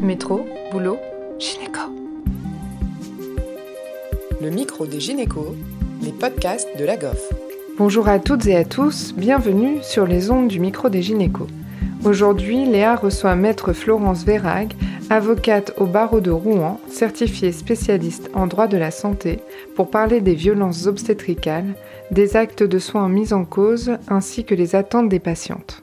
Métro, boulot, gynéco. Le micro des gynécos, les podcasts de la GOF. Bonjour à toutes et à tous, bienvenue sur les ondes du micro des gynécos. Aujourd'hui, Léa reçoit Maître Florence Vérag, avocate au barreau de Rouen, certifiée spécialiste en droit de la santé, pour parler des violences obstétricales, des actes de soins mis en cause ainsi que les attentes des patientes.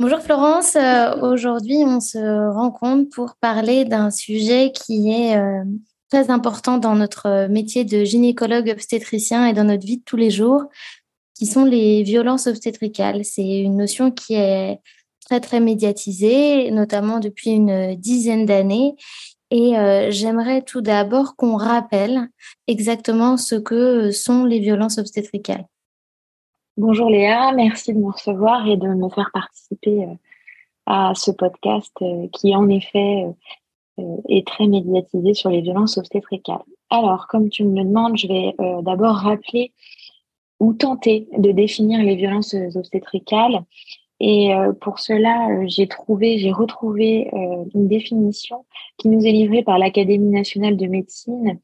Bonjour Florence, euh, aujourd'hui on se rencontre pour parler d'un sujet qui est euh, très important dans notre métier de gynécologue obstétricien et dans notre vie de tous les jours, qui sont les violences obstétricales. C'est une notion qui est très très médiatisée, notamment depuis une dizaine d'années. Et euh, j'aimerais tout d'abord qu'on rappelle exactement ce que sont les violences obstétricales. Bonjour Léa, merci de me recevoir et de me faire participer euh, à ce podcast euh, qui en effet euh, est très médiatisé sur les violences obstétricales. Alors, comme tu me le demandes, je vais d'abord rappeler ou tenter de définir les violences obstétricales. Et pour cela, j'ai trouvé, j'ai retrouvé une définition qui nous est livrée par l'Académie nationale de médecine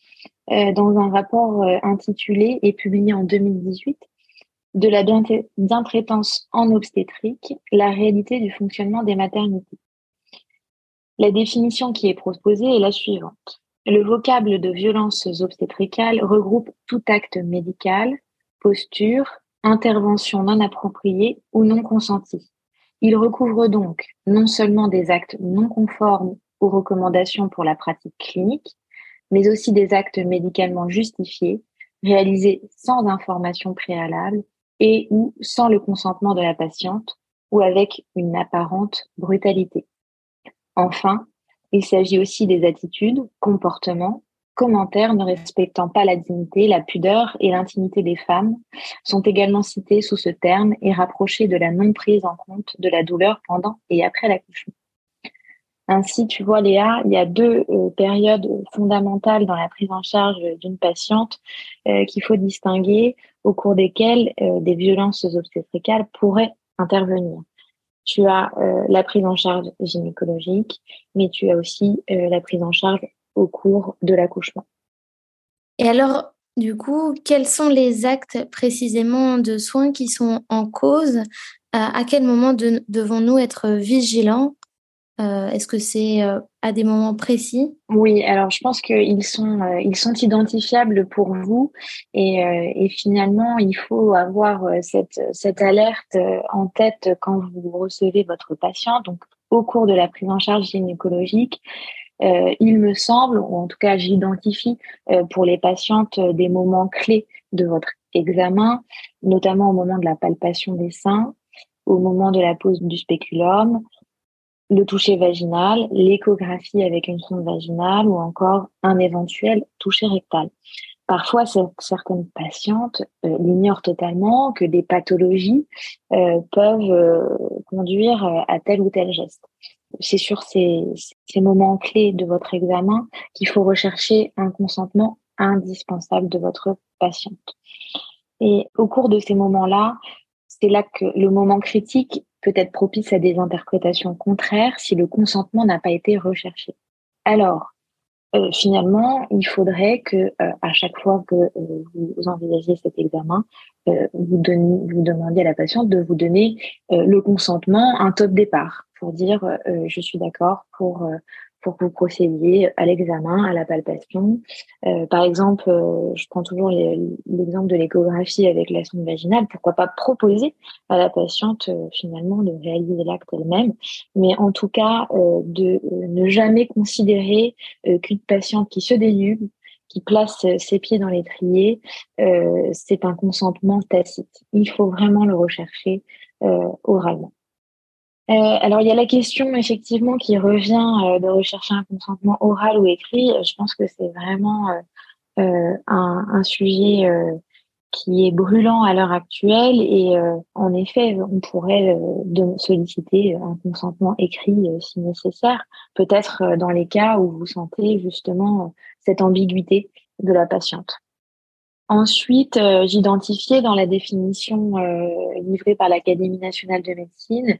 dans un rapport intitulé et publié en 2018 de la bientraitance en obstétrique, la réalité du fonctionnement des maternités. La définition qui est proposée est la suivante. Le vocable de violence obstétricale regroupe tout acte médical, posture, intervention non appropriée ou non consentie. Il recouvre donc non seulement des actes non conformes aux recommandations pour la pratique clinique, mais aussi des actes médicalement justifiés, réalisés sans information préalable et ou sans le consentement de la patiente ou avec une apparente brutalité. Enfin, il s'agit aussi des attitudes, comportements, commentaires ne respectant pas la dignité, la pudeur et l'intimité des femmes sont également cités sous ce terme et rapprochés de la non prise en compte de la douleur pendant et après l'accouchement. Ainsi, tu vois, Léa, il y a deux euh, périodes fondamentales dans la prise en charge d'une patiente euh, qu'il faut distinguer, au cours desquelles euh, des violences obstétricales pourraient intervenir. Tu as la prise en charge gynécologique, mais tu as aussi la prise en charge au cours de l'accouchement. Et alors, du coup, quels sont les actes précisément de soins qui sont en cause? À quel moment devons-nous être vigilants? Euh, est-ce que c'est euh, à des moments précis? Oui, alors je pense qu'ils sont, euh, sont identifiables pour vous et, et finalement, il faut avoir cette, cette alerte en tête quand vous recevez votre patient. Donc, au cours de la prise en charge gynécologique, il me semble, ou en tout cas j'identifie pour les patientes des moments clés de votre examen, notamment au moment de la palpation des seins, au moment de la pose du spéculum, le toucher vaginal, l'échographie avec une sonde vaginale ou encore un éventuel toucher rectal. Parfois, certaines patientes euh, l'ignorent totalement que des pathologies euh, peuvent euh, conduire à tel ou tel geste. C'est sur ces, ces moments clés de votre examen qu'il faut rechercher un consentement indispensable de votre patiente. Et au cours de ces moments-là, c'est là que le moment critique peut être propice à des interprétations contraires si le consentement n'a pas été recherché. Alors, euh, finalement, il faudrait que euh, à chaque fois que euh, vous envisagiez cet examen, vous, vous demandiez à la patiente de vous donner le consentement, un top départ, pour dire je suis d'accord pour pour que vous procédiez à l'examen, à la palpation. Euh, par exemple, euh, je prends toujours l'exemple de l'échographie avec la sonde vaginale. Pourquoi pas proposer à la patiente euh, finalement de réaliser l'acte elle-même, mais en tout cas de ne jamais considérer qu'une patiente qui se dénude, qui place ses pieds dans l'étrier, c'est un consentement tacite. Il faut vraiment le rechercher oralement. Euh, alors il y a la question effectivement qui revient euh, de rechercher un consentement oral ou écrit. Je pense que c'est vraiment euh, un, un, sujet qui est brûlant à l'heure actuelle et en effet on pourrait solliciter un consentement écrit si nécessaire, peut-être dans les cas où vous sentez justement cette ambiguïté de la patiente. Ensuite, j'identifiais dans la définition livrée par l'Académie nationale de médecine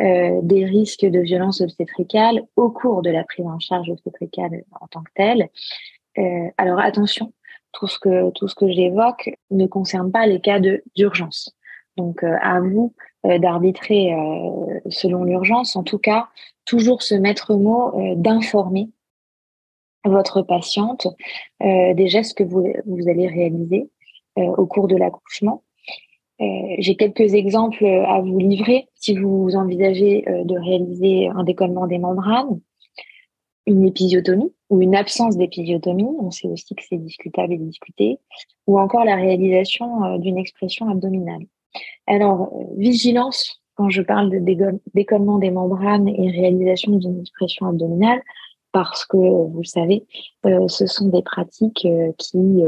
des risques de violence obstétricale au cours de la prise en charge obstétricale en tant que telle. alors attention, tout ce que tout ce que j'évoque ne concerne pas les cas de d'urgence. Donc à vous d'arbitrer selon l'urgence. En tout cas, toujours se mettre mot d'informer votre patiente euh, des gestes que vous, vous allez réaliser euh, au cours de l'accouchement. Euh, j'ai quelques exemples à vous livrer si vous envisagez de réaliser un décollement des membranes, une épisiotomie ou une absence d'épisiotomie, on sait aussi que c'est discutable et discuté, ou encore la réalisation d'une expression abdominale. Alors, vigilance quand je parle de décollement des membranes et réalisation d'une expression abdominale, parce que, vous le savez, euh, ce sont des pratiques euh, qui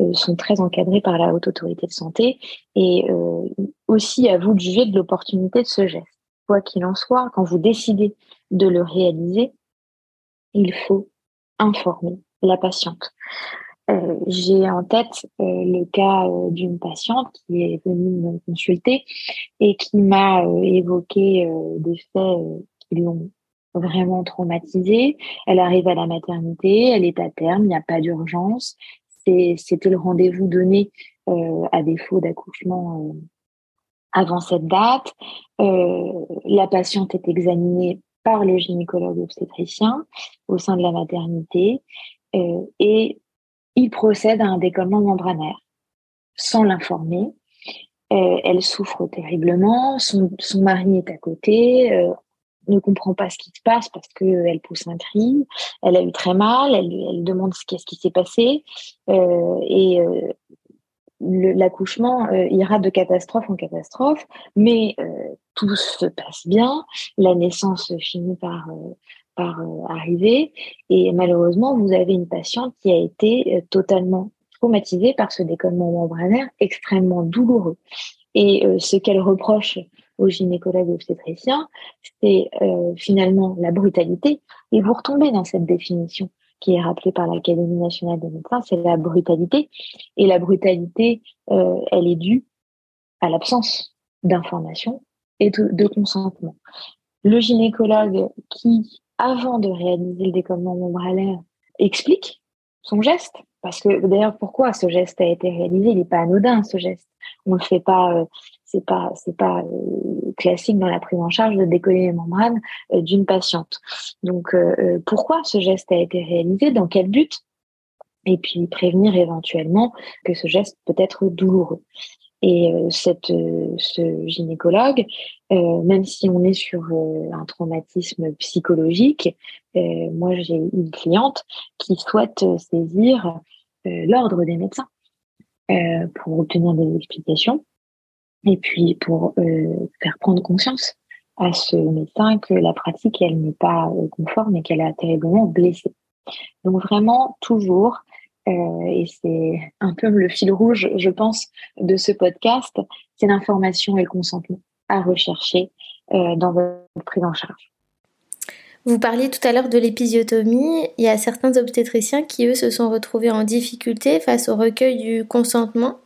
euh, sont très encadrées par la haute autorité de santé et aussi à vous de juger de l'opportunité de ce geste. Quoi qu'il en soit, quand vous décidez de le réaliser, il faut informer la patiente. J'ai en tête le cas d'une patiente qui est venue me consulter et qui m'a évoqué des faits qui l'ont vraiment traumatisée. Elle arrive à la maternité, elle est à terme, il n'y a pas d'urgence. C'était le rendez-vous donné euh, à défaut d'accouchement euh, avant cette date. Euh, la patiente est examinée par le gynécologue obstétricien au sein de la maternité et il procède à un décollement membranaire sans l'informer. elle souffre terriblement, son, son, mari est à côté, ne comprend pas ce qui se passe parce qu'elle pousse un cri, elle a eu très mal, elle, demande ce qu'est-ce qui s'est passé euh, et euh, l'accouchement euh, ira de catastrophe en catastrophe, mais euh, tout se passe bien, la naissance finit par par arriver et malheureusement vous avez une patiente qui a été totalement traumatisée par ce décollement membranaire extrêmement douloureux. Et ce qu'elle reproche aux gynécologues obstétriciens, c'est euh, finalement la brutalité. Et vous retombez dans cette définition qui est rappelée par l'Académie nationale des médecins, c'est la brutalité. Et la brutalité, euh, elle est due à l'absence d'information et de, consentement. Le gynécologue qui, avant de réaliser le décollement membranaire, explique son geste, parce que d'ailleurs, pourquoi ce geste a été réalisé? Il n'est pas anodin, ce geste. On ne le fait pas euh, c'est pas c'est pas euh, classique dans la prise en charge de décoller les membranes euh, d'une patiente. Donc euh, pourquoi ce geste a été réalisé Dans quel but? Et puis prévenir éventuellement que ce geste peut être douloureux. Et cette, ce gynécologue, même si on est sur un traumatisme psychologique, moi j'ai une cliente qui souhaite saisir l'ordre des médecins pour obtenir des explications et puis pour euh, faire prendre conscience à ce médecin que la pratique, elle n'est pas euh, conforme et qu'elle a terriblement blessé. Donc vraiment, toujours, euh, et c'est un peu le fil rouge, je pense, de ce podcast, c'est l'information et le consentement à rechercher dans votre prise en charge. Vous parliez tout à l'heure de l'épisiotomie. Il y a certains obstétriciens qui, eux, se sont retrouvés en difficulté face au recueil du consentement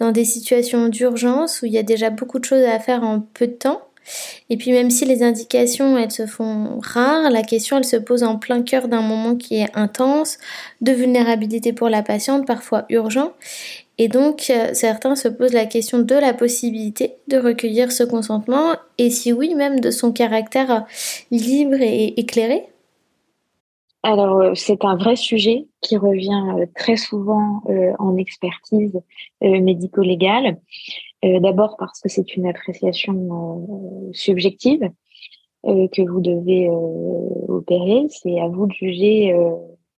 dans des situations d'urgence où il y a déjà beaucoup de choses à faire en peu de temps. Et puis même si les indications, elles se font rares, la question, elle se pose en plein cœur d'un moment qui est intense, de vulnérabilité pour la patiente, parfois urgent. Et donc, euh, certains se posent la question de la possibilité de recueillir ce consentement, et si oui, même de son caractère libre et éclairé. Alors, euh, c'est un vrai sujet qui revient euh, très souvent euh, en expertise médico-légale. D'abord parce que c'est une appréciation subjective que vous devez opérer. C'est à vous de juger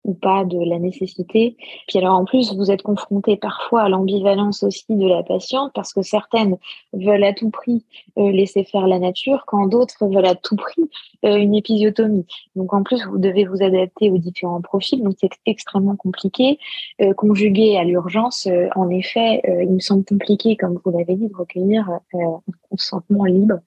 ou pas de la nécessité. Puis alors en plus, vous êtes confronté parfois à l'ambivalence aussi de la patiente parce que certaines veulent à tout prix euh, laisser faire la nature quand d'autres veulent à tout prix euh, une épisiotomie. Donc en plus, vous devez vous adapter aux différents profils, donc c'est extrêmement compliqué. Euh, conjugué à l'urgence, en effet, il me semble compliqué, comme vous l'avez dit, de recueillir un consentement libre,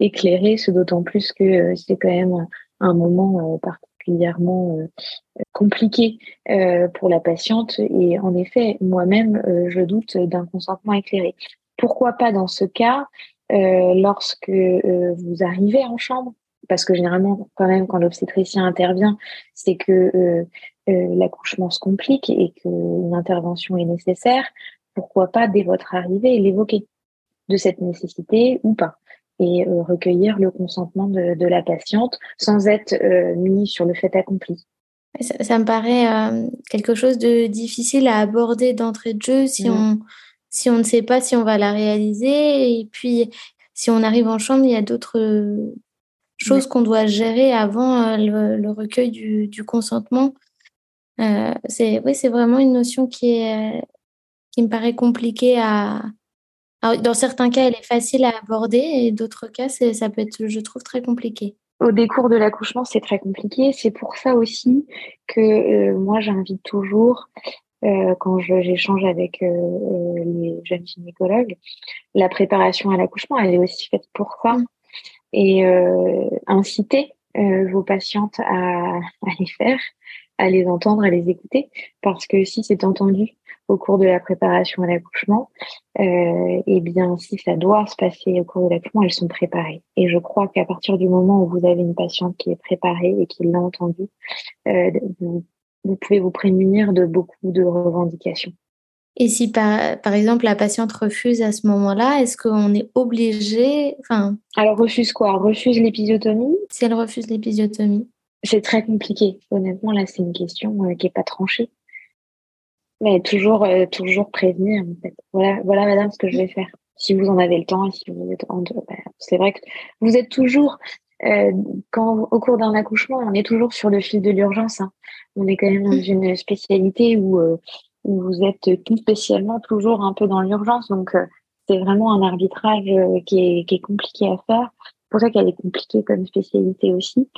éclairé, ce d'autant plus que c'est quand même un moment particulier particulièrement euh, compliqué euh, pour la patiente. Et en effet, moi-même, euh, je doute d'un consentement éclairé. Pourquoi pas dans ce cas lorsque vous arrivez en chambre, parce que généralement, quand même, quand l'obstétricien intervient, c'est que l'accouchement se complique et qu'une intervention est nécessaire. Pourquoi pas, dès votre arrivée, l'évoquer de cette nécessité ou pas? Et recueillir le consentement de, la patiente sans être mis sur le fait accompli. Ça, me paraît quelque chose de difficile à aborder d'entrée de jeu si, mmh. on, si on ne sait pas si on va la réaliser. Et puis, si on arrive en chambre, il y a d'autres choses qu'on doit gérer avant le, recueil du, consentement. c'est oui, c'est vraiment une notion qui, est, qui me paraît compliquée à, dans certains cas, elle est facile à aborder et d'autres cas, ça peut être, je trouve, très compliqué. Au décours de l'accouchement, c'est très compliqué. C'est pour ça aussi que euh, moi, j'invite toujours, euh, quand j'échange avec euh, les jeunes gynécologues, la préparation à l'accouchement, elle est aussi faite pour ça. Mm. Et inciter vos patientes à, à les faire, à les entendre, à les écouter, parce que si c'est entendu, au cours de la préparation à l'accouchement, euh, eh bien, si ça doit se passer au cours de l'accouchement, elles sont préparées. Et je crois qu'à partir du moment où vous avez une patiente qui est préparée et qui l'a entendu, euh, vous, pouvez vous prémunir de beaucoup de revendications. Et si par, par exemple la patiente refuse à ce moment-là, est-ce qu'on est obligé, enfin. Alors refuse quoi? Refuse l'épisiotomie? Si elle refuse l'épisiotomie. C'est très compliqué. Honnêtement, là, c'est une question euh, qui n'est pas tranchée. Mais toujours, euh, toujours prévenir, en fait. Voilà, voilà, madame, ce que je vais faire. Si vous en avez le temps et si vous êtes en bah, c'est vrai que vous êtes toujours, euh, quand au cours d'un accouchement, on est toujours sur le fil de l'urgence. Hein. On est quand même dans mmh. une spécialité où, euh, où vous êtes tout spécialement toujours un peu dans l'urgence. Donc, euh, c'est vraiment un arbitrage qui est, qui est compliqué à faire pour ça qu'elle est compliquée comme spécialité aussi,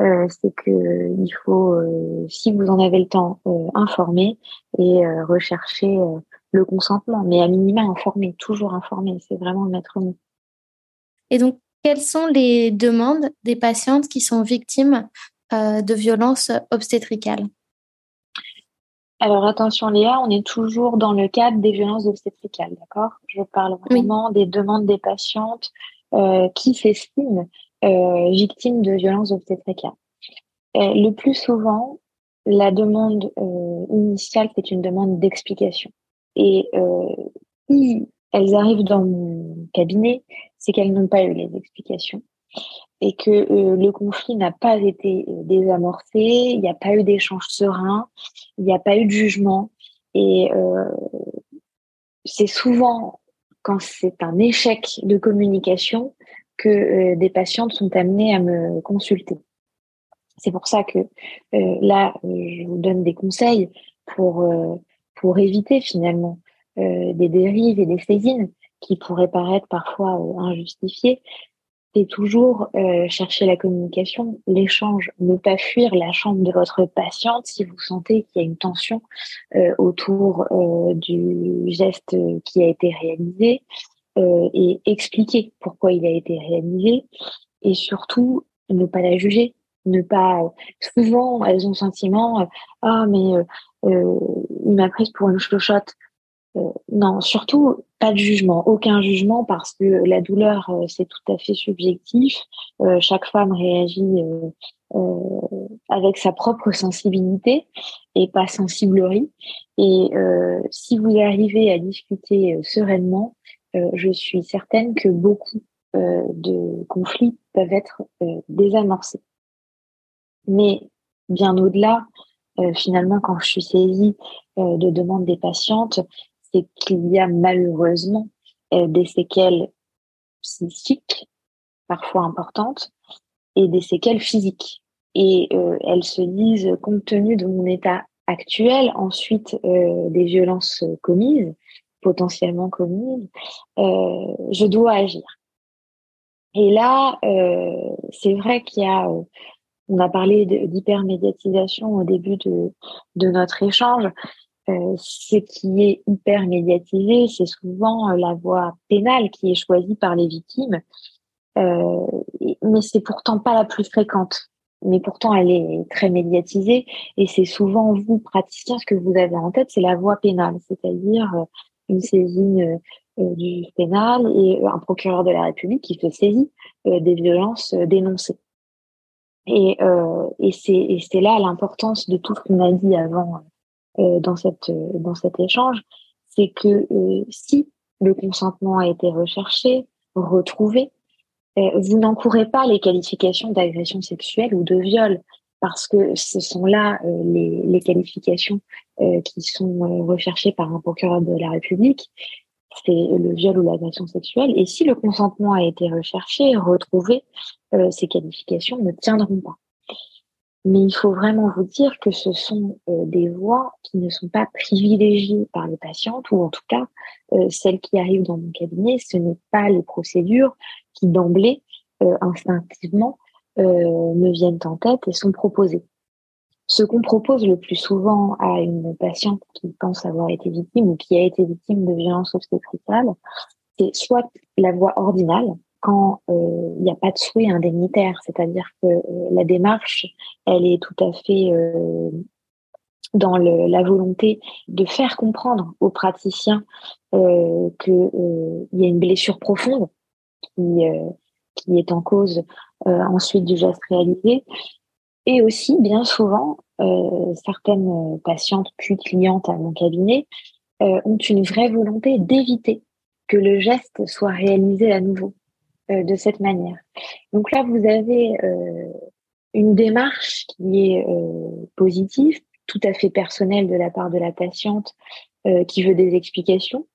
euh, c'est que il faut, euh, si vous en avez le temps, euh, informer et rechercher le consentement, mais à minima informer, toujours informer, c'est vraiment le maître mot. Et donc, quelles sont les demandes des patientes qui sont victimes de violences obstétricales? Alors attention Léa, on est toujours dans le cadre des violences obstétricales, d'accord? Je parle vraiment des demandes des patientes euh, qui s'estiment euh, victimes de violences obstétricales. Euh, le plus souvent, la demande initiale, c'est une demande d'explication. Et si elles arrivent dans mon cabinet, c'est qu'elles n'ont pas eu les explications et que le conflit n'a pas été désamorcé, il n'y a pas eu d'échange serein, il n'y a pas eu de jugement. Et c'est souvent quand c'est un échec de communication que euh, des patientes sont amenées à me consulter. C'est pour ça que euh, là, je vous donne des conseils pour, euh, pour éviter finalement des dérives et des saisines qui pourraient paraître parfois injustifiées, c'est toujours euh, chercher la communication, l'échange, ne pas fuir la chambre de votre patiente si vous sentez qu'il y a une tension euh, autour euh, du geste qui a été réalisé et expliquer pourquoi il a été réalisé et surtout ne pas la juger, ne pas. Souvent, elles ont le sentiment ah mais il m'a prise pour une chlochotte. Euh, non, surtout pas de jugement, aucun jugement parce que la douleur euh, c'est tout à fait subjectif. Euh, chaque femme réagit avec sa propre sensibilité et pas sensiblerie. Et si vous arrivez à discuter sereinement, je suis certaine que beaucoup de conflits peuvent être désamorcés. Mais bien au-delà, finalement, quand je suis saisie de demandes des patientes, c'est qu'il y a malheureusement euh, des séquelles psychiques, parfois importantes, et des séquelles physiques. Et euh, elles se disent, compte tenu de mon état actuel, ensuite euh, des violences commises, potentiellement commises, je dois agir. Et là, c'est vrai qu'il y a, on a parlé d'hypermédiatisation au début de, de notre échange. Euh, ce qui est hyper médiatisé, c'est souvent euh, la voie pénale qui est choisie par les victimes, euh, mais c'est pourtant pas la plus fréquente. Mais pourtant, elle est très médiatisée et c'est souvent vous, praticiens, ce que vous avez en tête, c'est la voie pénale, c'est-à-dire une saisine du pénal et un procureur de la République qui se saisit des violences dénoncées. Et, et c'est là l'importance de tout ce qu'on a dit avant dans, cette, dans cet échange, c'est que si le consentement a été recherché, retrouvé, vous n'encourez pas les qualifications d'agression sexuelle ou de viol parce que ce sont là euh, les, les, qualifications euh, qui sont euh, recherchées par un procureur de la République, c'est le viol ou l'agression sexuelle. Et si le consentement a été recherché, retrouvé, ces qualifications ne tiendront pas. Mais il faut vraiment vous dire que ce sont des voies qui ne sont pas privilégiées par les patientes, ou en tout cas, celles qui arrivent dans mon cabinet, ce n'est pas les procédures qui d'emblée, instinctivement, euh, me viennent en tête et sont proposées. Ce qu'on propose le plus souvent à une patiente qui pense avoir été victime ou qui a été victime de violences obstétricales, c'est soit la voie ordinale, quand euh, il n'y a pas de souhait indemnitaire, c'est-à-dire que euh, la démarche, elle est tout à fait dans le, la volonté de faire comprendre aux praticiens euh, qu'il y a une blessure profonde qui, qui est en cause euh, ensuite du geste réalisé. Et aussi, bien souvent, euh, certaines patientes puis clientes à mon cabinet euh, ont une vraie volonté d'éviter que le geste soit réalisé à nouveau de cette manière. Donc là, vous avez une démarche qui est positive, tout à fait personnelle de la part de la patiente qui veut des explications,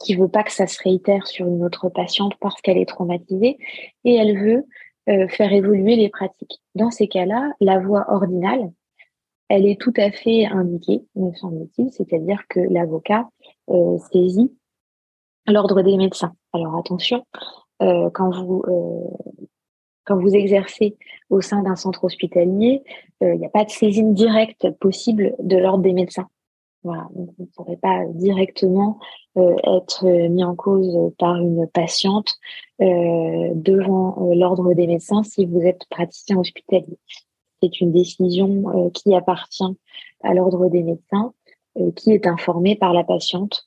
qui veut pas que ça se réitère sur une autre patiente parce qu'elle est traumatisée et elle veut euh, faire évoluer les pratiques. Dans ces cas-là, la voie ordinale, elle est tout à fait indiquée, me semble-t-il, c'est-à-dire que l'avocat euh, saisit l'ordre des médecins. Alors attention, euh, quand vous quand vous exercez au sein d'un centre hospitalier, il n'y a pas de saisine directe possible de l'ordre des médecins. Voilà, vous ne pourrez pas directement euh, être mis en cause par une patiente euh, devant euh, l'ordre des médecins si vous êtes praticien hospitalier. C'est une décision qui appartient à l'ordre des médecins, qui est informé par la patiente,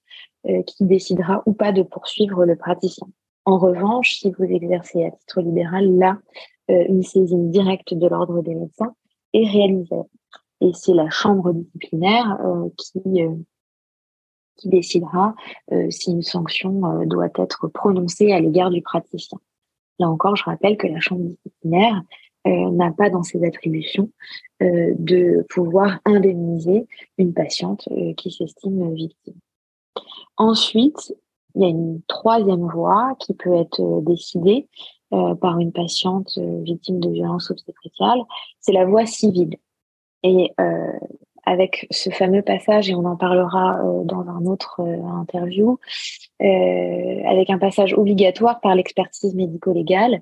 qui décidera ou pas de poursuivre le praticien. En revanche, si vous exercez à titre libéral, là, une saisine directe de l'ordre des médecins est réalisée et c'est la chambre disciplinaire euh, qui euh, qui décidera euh, si une sanction doit être prononcée à l'égard du praticien. Là encore, je rappelle que la chambre disciplinaire n'a pas dans ses attributions de pouvoir indemniser une patiente qui s'estime victime. Ensuite, il y a une troisième voie qui peut être décidée par une patiente victime de violence obstétricale, c'est la voie civile. Et euh, avec ce fameux passage, et on en parlera euh, dans un autre euh, interview, avec un passage obligatoire par l'expertise médico-légale.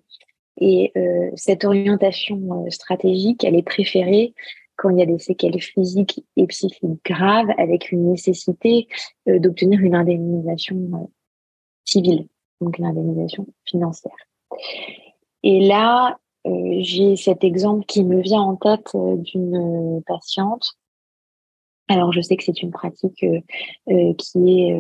Et cette orientation stratégique, elle est préférée quand il y a des séquelles physiques et psychiques graves, avec une nécessité d'obtenir une indemnisation civile, donc une indemnisation financière. Et là, euh, j'ai cet exemple qui me vient en tête euh, d'une patiente. Alors, je sais que c'est une pratique euh, qui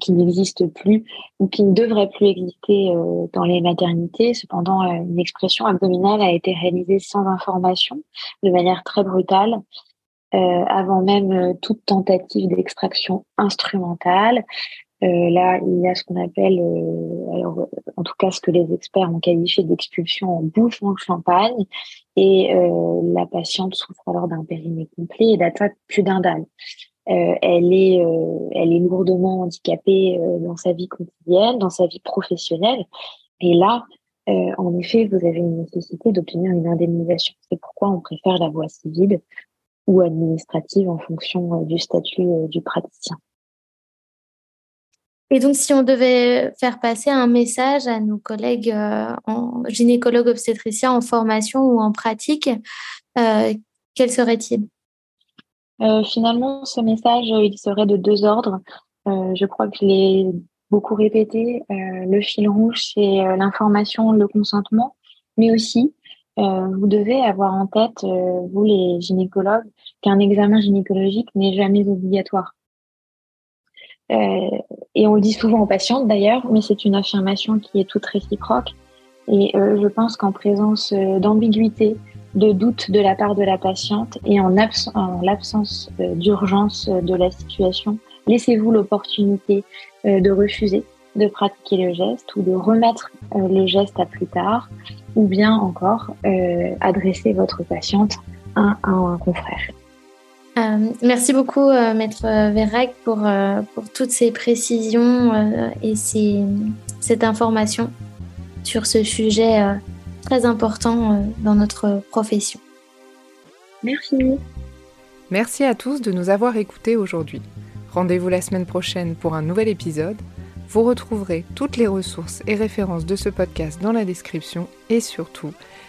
qui n'existe plus ou qui ne devrait plus exister dans les maternités. Cependant, une expression abdominale a été réalisée sans information, de manière très brutale, avant même toute tentative d'extraction instrumentale. Euh, là, il y a ce qu'on appelle, euh, en tout cas ce que les experts ont qualifié d'expulsion en bouffon de champagne, et euh, la patiente souffre alors d'un périnée complet et d'attaque plus d'un dalle. elle est, elle est lourdement handicapée dans sa vie quotidienne, dans sa vie professionnelle, et là, en effet, vous avez une nécessité d'obtenir une indemnisation. C'est pourquoi on préfère la voie civile ou administrative en fonction du statut du praticien. Et donc, si on devait faire passer un message à nos collègues euh, en gynécologues obstétriciens en formation ou en pratique, euh, quel serait-il? Euh, Finalement, ce message, il serait de deux ordres. je crois que je l'ai beaucoup répété. le fil rouge, c'est l'information, le consentement, mais aussi, vous devez avoir en tête, vous les gynécologues, qu'un examen gynécologique n'est jamais obligatoire. Et on le dit souvent aux patientes d'ailleurs, mais c'est une affirmation qui est toute réciproque. Et je pense qu'en présence d'ambiguïté, de doute de la part de la patiente et en, en l'absence d'urgence de la situation, laissez-vous l'opportunité de refuser de pratiquer le geste ou de remettre euh, le geste à plus tard, ou bien encore euh, adresser votre patiente à, un confrère. Euh, merci beaucoup, Maître Vérac, pour, pour toutes ces précisions et ces, cette information sur ce sujet très important dans notre profession. Merci. Merci à tous de nous avoir écoutés aujourd'hui. Rendez-vous la semaine prochaine pour un nouvel épisode. Vous retrouverez toutes les ressources et références de ce podcast dans la description et surtout,